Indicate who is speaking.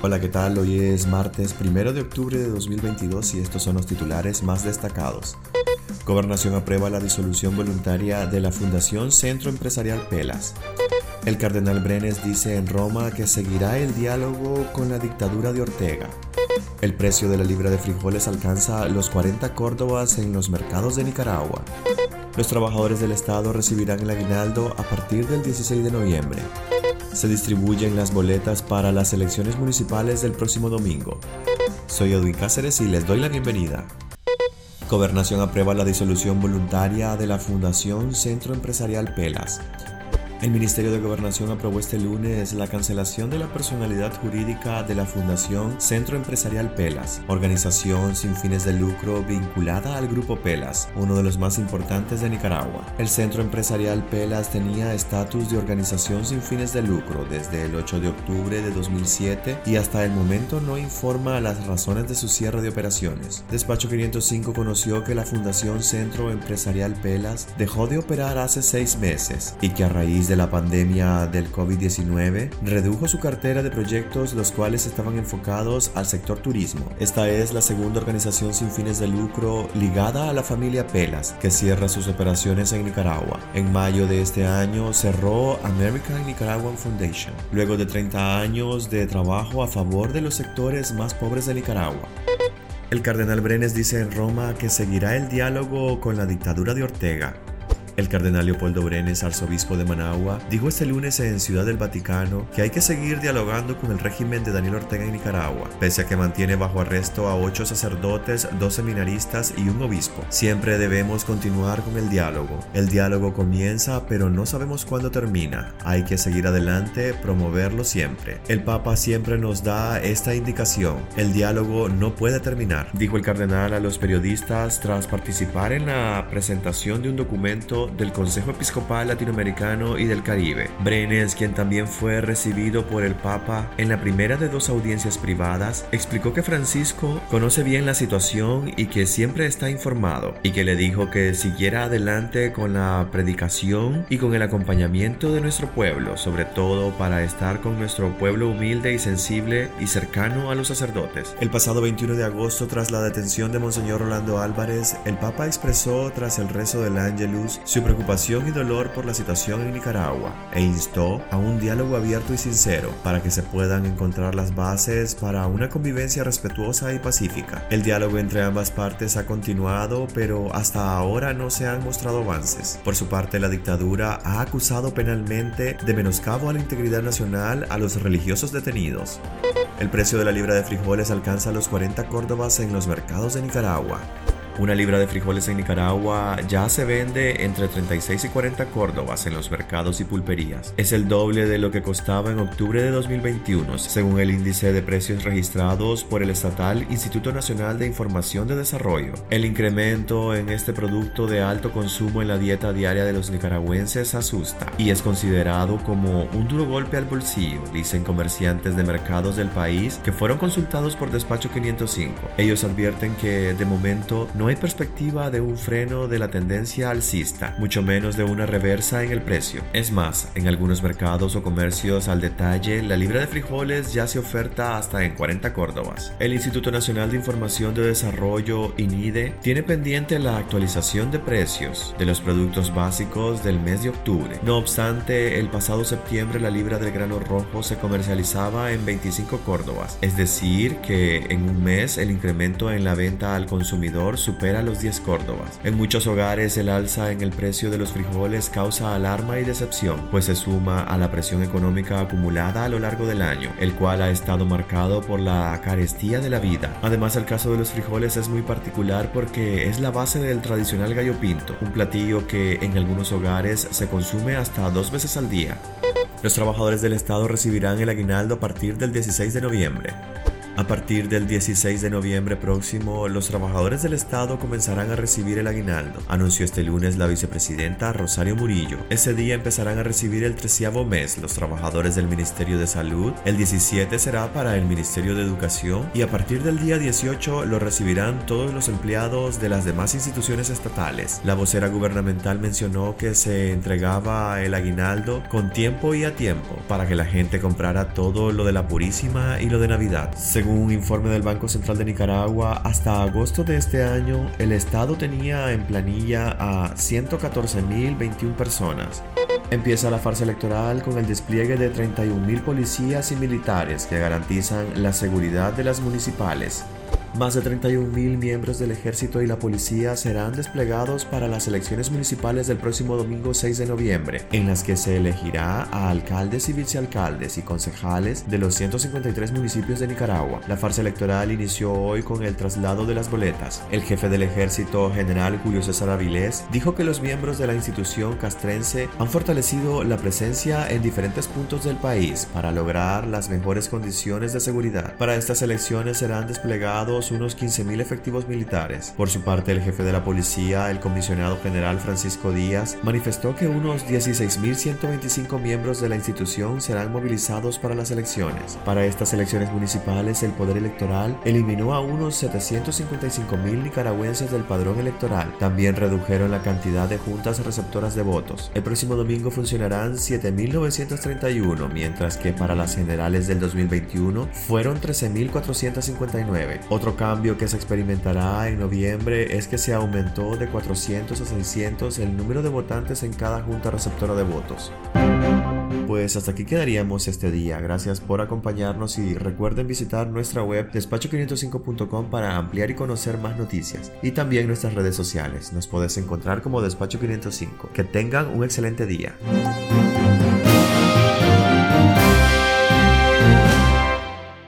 Speaker 1: Hola, ¿qué tal? Hoy es martes 1 de octubre de 2022 y estos son los titulares más destacados. Gobernación aprueba la disolución voluntaria de la Fundación Centro Empresarial Pelas. El cardenal Brenes dice en Roma que seguirá el diálogo con la dictadura de Ortega. El precio de la libra de frijoles alcanza los 40 córdobas en los mercados de Nicaragua. Los trabajadores del Estado recibirán el aguinaldo a partir del 16 de noviembre se distribuyen las boletas para las elecciones municipales del próximo domingo. Soy Edwin Cáceres y les doy la bienvenida. Gobernación aprueba la disolución voluntaria de la Fundación Centro Empresarial Pelas. El Ministerio de Gobernación aprobó este lunes la cancelación de la personalidad jurídica de la Fundación Centro Empresarial Pelas, organización sin fines de lucro vinculada al Grupo Pelas, uno de los más importantes de Nicaragua. El Centro Empresarial Pelas tenía estatus de organización sin fines de lucro desde el 8 de octubre de 2007 y hasta el momento no informa las razones de su cierre de operaciones. Despacho 505 conoció que la Fundación Centro Empresarial Pelas dejó de operar hace seis meses y que a raíz de la pandemia del COVID-19, redujo su cartera de proyectos los cuales estaban enfocados al sector turismo. Esta es la segunda organización sin fines de lucro ligada a la familia Pelas, que cierra sus operaciones en Nicaragua. En mayo de este año cerró American Nicaraguan Foundation, luego de 30 años de trabajo a favor de los sectores más pobres de Nicaragua. El cardenal Brenes dice en Roma que seguirá el diálogo con la dictadura de Ortega el cardenal Leopoldo Brenes, arzobispo de Managua, dijo este lunes en Ciudad del Vaticano que hay que seguir dialogando con el régimen de Daniel Ortega en Nicaragua, pese a que mantiene bajo arresto a ocho sacerdotes, dos seminaristas y un obispo. Siempre debemos continuar con el diálogo. El diálogo comienza, pero no sabemos cuándo termina. Hay que seguir adelante, promoverlo siempre. El Papa siempre nos da esta indicación. El diálogo no puede terminar, dijo el cardenal a los periodistas tras participar en la presentación de un documento del Consejo Episcopal Latinoamericano y del Caribe. Brenes, quien también fue recibido por el Papa en la primera de dos audiencias privadas, explicó que Francisco conoce bien la situación y que siempre está informado, y que le dijo que siguiera adelante con la predicación y con el acompañamiento de nuestro pueblo, sobre todo para estar con nuestro pueblo humilde y sensible y cercano a los sacerdotes. El pasado 21 de agosto, tras la detención de Monseñor Rolando Álvarez, el Papa expresó tras el rezo del Angelus su preocupación y dolor por la situación en Nicaragua e instó a un diálogo abierto y sincero para que se puedan encontrar las bases para una convivencia respetuosa y pacífica. El diálogo entre ambas partes ha continuado, pero hasta ahora no se han mostrado avances. Por su parte, la dictadura ha acusado penalmente de menoscabo a la integridad nacional a los religiosos detenidos. El precio de la libra de frijoles alcanza los 40 córdobas en los mercados de Nicaragua. Una libra de frijoles en Nicaragua ya se vende entre 36 y 40 córdobas en los mercados y pulperías. Es el doble de lo que costaba en octubre de 2021, según el índice de precios registrados por el estatal Instituto Nacional de Información de Desarrollo. El incremento en este producto de alto consumo en la dieta diaria de los nicaragüenses asusta y es considerado como un duro golpe al bolsillo, dicen comerciantes de mercados del país que fueron consultados por Despacho 505. Ellos advierten que de momento no hay perspectiva de un freno de la tendencia alcista, mucho menos de una reversa en el precio. Es más, en algunos mercados o comercios al detalle, la libra de frijoles ya se oferta hasta en 40 córdobas. El Instituto Nacional de Información de Desarrollo, INIDE, tiene pendiente la actualización de precios de los productos básicos del mes de octubre. No obstante, el pasado septiembre la libra del grano rojo se comercializaba en 25 córdobas, es decir, que en un mes el incremento en la venta al consumidor supera los 10 córdobas. En muchos hogares el alza en el precio de los frijoles causa alarma y decepción, pues se suma a la presión económica acumulada a lo largo del año, el cual ha estado marcado por la carestía de la vida. Además el caso de los frijoles es muy particular porque es la base del tradicional gallo pinto, un platillo que en algunos hogares se consume hasta dos veces al día. Los trabajadores del Estado recibirán el aguinaldo a partir del 16 de noviembre. A partir del 16 de noviembre próximo, los trabajadores del Estado comenzarán a recibir el aguinaldo, anunció este lunes la vicepresidenta Rosario Murillo. Ese día empezarán a recibir el treceavo mes los trabajadores del Ministerio de Salud, el 17 será para el Ministerio de Educación y a partir del día 18 lo recibirán todos los empleados de las demás instituciones estatales. La vocera gubernamental mencionó que se entregaba el aguinaldo con tiempo y a tiempo para que la gente comprara todo lo de la Purísima y lo de Navidad. Un informe del Banco Central de Nicaragua, hasta agosto de este año, el Estado tenía en planilla a 114.021 personas. Empieza la farsa electoral con el despliegue de 31.000 policías y militares que garantizan la seguridad de las municipales. Más de 31.000 miembros del ejército y la policía serán desplegados para las elecciones municipales del próximo domingo 6 de noviembre, en las que se elegirá a alcaldes y vicealcaldes y concejales de los 153 municipios de Nicaragua. La farsa electoral inició hoy con el traslado de las boletas. El jefe del ejército, general Julio César Avilés, dijo que los miembros de la institución castrense han fortalecido la presencia en diferentes puntos del país para lograr las mejores condiciones de seguridad. Para estas elecciones serán desplegados unos 15.000 efectivos militares. Por su parte, el jefe de la policía, el comisionado general Francisco Díaz, manifestó que unos 16.125 miembros de la institución serán movilizados para las elecciones. Para estas elecciones municipales, el Poder Electoral eliminó a unos 755.000 nicaragüenses del padrón electoral. También redujeron la cantidad de juntas receptoras de votos. El próximo domingo funcionarán 7.931, mientras que para las generales del 2021 fueron 13.459. Otro cambio que se experimentará en noviembre es que se aumentó de 400 a 600 el número de votantes en cada junta receptora de votos. Pues hasta aquí quedaríamos este día. Gracias por acompañarnos y recuerden visitar nuestra web despacho505.com para ampliar y conocer más noticias. Y también nuestras redes sociales. Nos puedes encontrar como Despacho 505. Que tengan un excelente día.